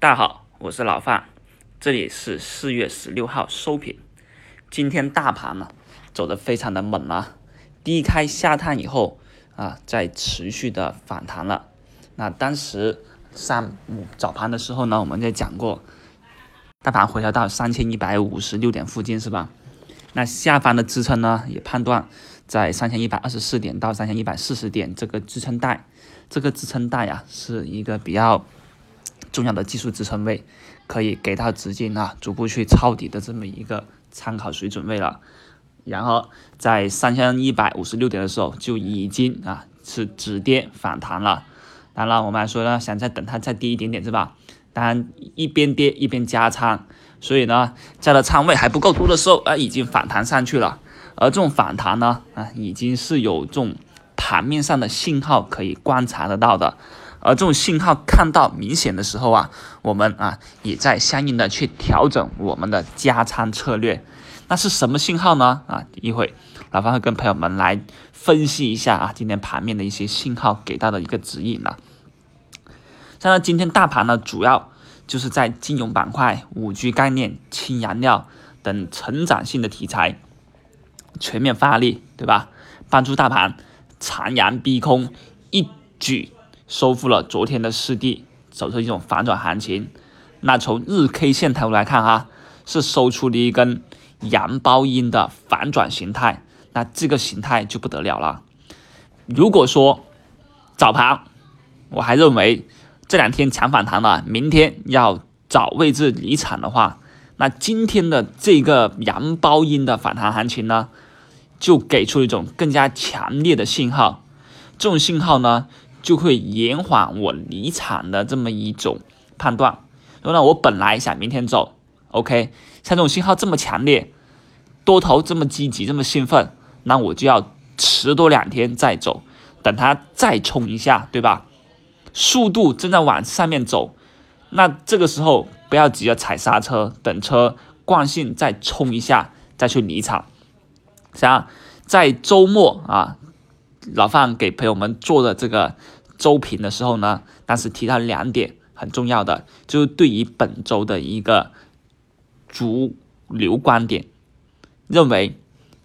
大家好，我是老范，这里是四月十六号收评。今天大盘呢走的非常的猛啊，低开下探以后啊，在持续的反弹了。那当时上午早盘的时候呢，我们在讲过，大盘回调到三千一百五十六点附近是吧？那下方的支撑呢，也判断在三千一百二十四点到三千一百四十点这个支撑带，这个支撑带呀是一个比较。重要的技术支撑位，可以给到资金啊逐步去抄底的这么一个参考水准位了。然后在三千一百五十六点的时候就已经啊是止跌反弹了。当然我们来说呢，想再等它再低一点点是吧？当然一边跌一边加仓，所以呢在的仓位还不够多的时候啊已经反弹上去了。而这种反弹呢啊已经是有这种盘面上的信号可以观察得到的。而这种信号看到明显的时候啊，我们啊也在相应的去调整我们的加仓策略。那是什么信号呢？啊，一会老方会跟朋友们来分析一下啊，今天盘面的一些信号给到的一个指引了。像，今天大盘呢，主要就是在金融板块、五 G 概念、氢燃料等成长性的题材全面发力，对吧？帮助大盘长阳逼空，一举。收复了昨天的失地，走出一种反转行情。那从日 K 线图来看哈，是收出了一根阳包阴的反转形态。那这个形态就不得了了。如果说早盘我还认为这两天强反弹了，明天要找位置离场的话，那今天的这个阳包阴的反弹行情呢，就给出一种更加强烈的信号。这种信号呢？就会延缓我离场的这么一种判断。说呢，我本来想明天走，OK，像这种信号这么强烈，多头这么积极，这么兴奋，那我就要迟多两天再走，等它再冲一下，对吧？速度正在往上面走，那这个时候不要急着踩刹车，等车惯性再冲一下，再去离场。像在周末啊。老范给朋友们做的这个周评的时候呢，当时提到两点很重要的，就是对于本周的一个主流观点，认为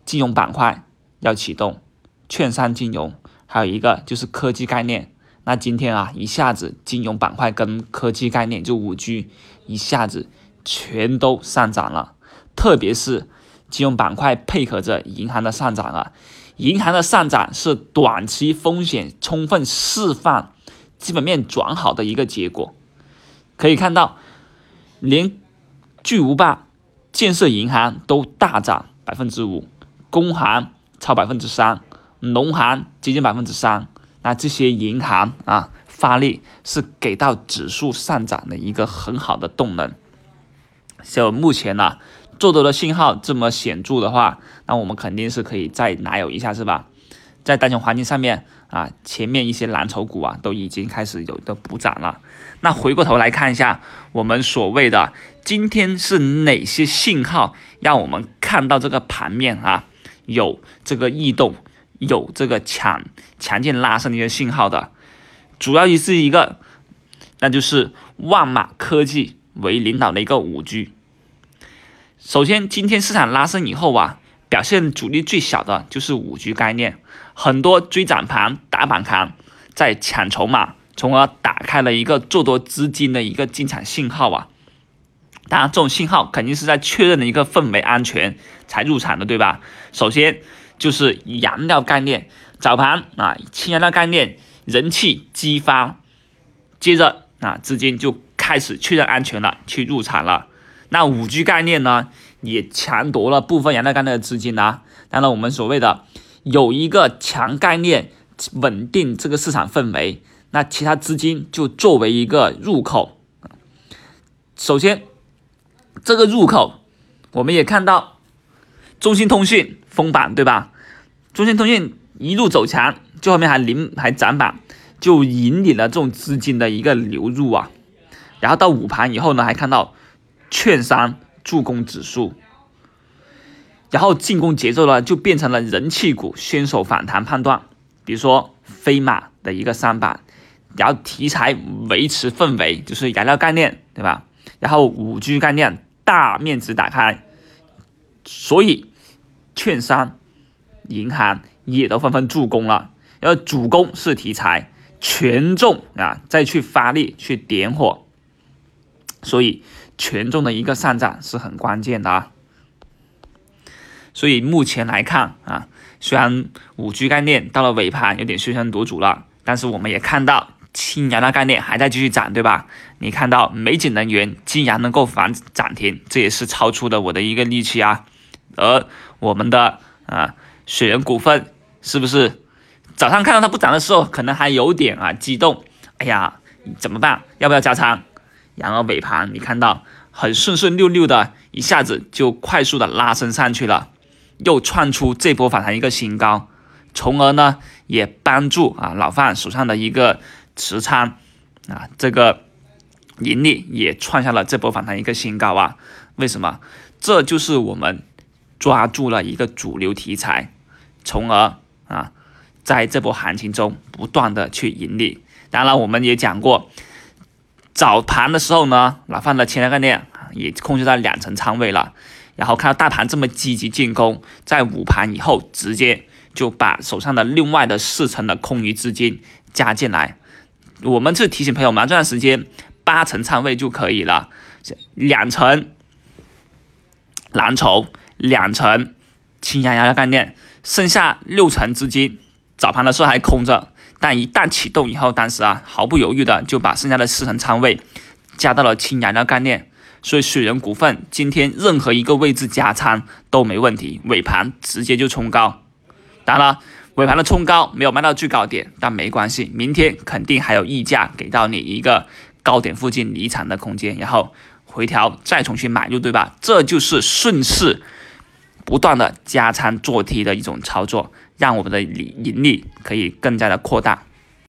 金融板块要启动，券商金融，还有一个就是科技概念。那今天啊，一下子金融板块跟科技概念就五 G 一下子全都上涨了，特别是金融板块配合着银行的上涨啊。银行的上涨是短期风险充分释放、基本面转好的一个结果。可以看到，连巨无霸建设银行都大涨百分之五，工行超百分之三，农行接近百分之三。那这些银行啊发力是给到指数上涨的一个很好的动能。就目前呢。做多的信号这么显著的话，那我们肯定是可以再拿有一下，是吧？在当前环境上面啊，前面一些蓝筹股啊都已经开始有的补涨了。那回过头来看一下，我们所谓的今天是哪些信号让我们看到这个盘面啊有这个异动，有这个强强劲拉升的一些信号的？主要是一个，那就是万马科技为领导的一个五 G。首先，今天市场拉升以后啊，表现阻力最小的就是五 G 概念，很多追涨盘、打板盘在抢筹码，从而打开了一个做多资金的一个进场信号啊。当然，这种信号肯定是在确认的一个氛围安全才入场的，对吧？首先就是燃料概念，早盘啊，氢燃料概念人气激发，接着啊，资金就开始确认安全了，去入场了。那五 G 概念呢，也抢夺了部分燃料概念的资金啊。当然，我们所谓的有一个强概念稳定这个市场氛围，那其他资金就作为一个入口。首先，这个入口我们也看到，中兴通讯封板，对吧？中兴通讯一路走强，最后面还临还涨板，就引领了这种资金的一个流入啊。然后到午盘以后呢，还看到。券商助攻指数，然后进攻节奏呢就变成了人气股先手反弹判断，比如说飞马的一个三板，然后题材维持氛围，就是燃料概念，对吧？然后五 G 概念大面积打开，所以券商、银行也都纷纷助攻了。然后主攻是题材，权重啊再去发力去点火，所以权重的一个上涨是很关键的啊。所以目前来看啊，虽然五 G 概念到了尾盘有点喧声夺主了，但是我们也看到。氢燃料概念还在继续涨，对吧？你看到美景能源竟然能够反涨停，这也是超出的我的一个预期啊。而我们的啊雪人股份是不是早上看到它不涨的时候，可能还有点啊激动？哎呀，怎么办？要不要加仓？然而尾盘你看到很顺顺溜溜的，一下子就快速的拉升上去了，又创出这波反弹一个新高，从而呢也帮助啊老范手上的一个。持仓啊，这个盈利也创下了这波反弹一个新高啊！为什么？这就是我们抓住了一个主流题材，从而啊，在这波行情中不断的去盈利。当然，我们也讲过，早盘的时候呢，老范的前两个链也控制在两成仓位了，然后看到大盘这么积极进攻，在午盘以后直接就把手上的另外的四成的空余资金加进来。我们是提醒朋友们，这段时间八成仓位就可以了，两成蓝筹，两成氢燃料概念，剩下六成资金早盘的时候还空着，但一旦启动以后，当时啊毫不犹豫的就把剩下的四成仓位加到了氢燃料概念，所以水人股份今天任何一个位置加仓都没问题，尾盘直接就冲高，当然了。尾盘的冲高没有卖到最高点，但没关系，明天肯定还有溢价给到你一个高点附近离场的空间，然后回调再重新买入，对吧？这就是顺势不断的加仓做 T 的一种操作，让我们的盈盈利可以更加的扩大。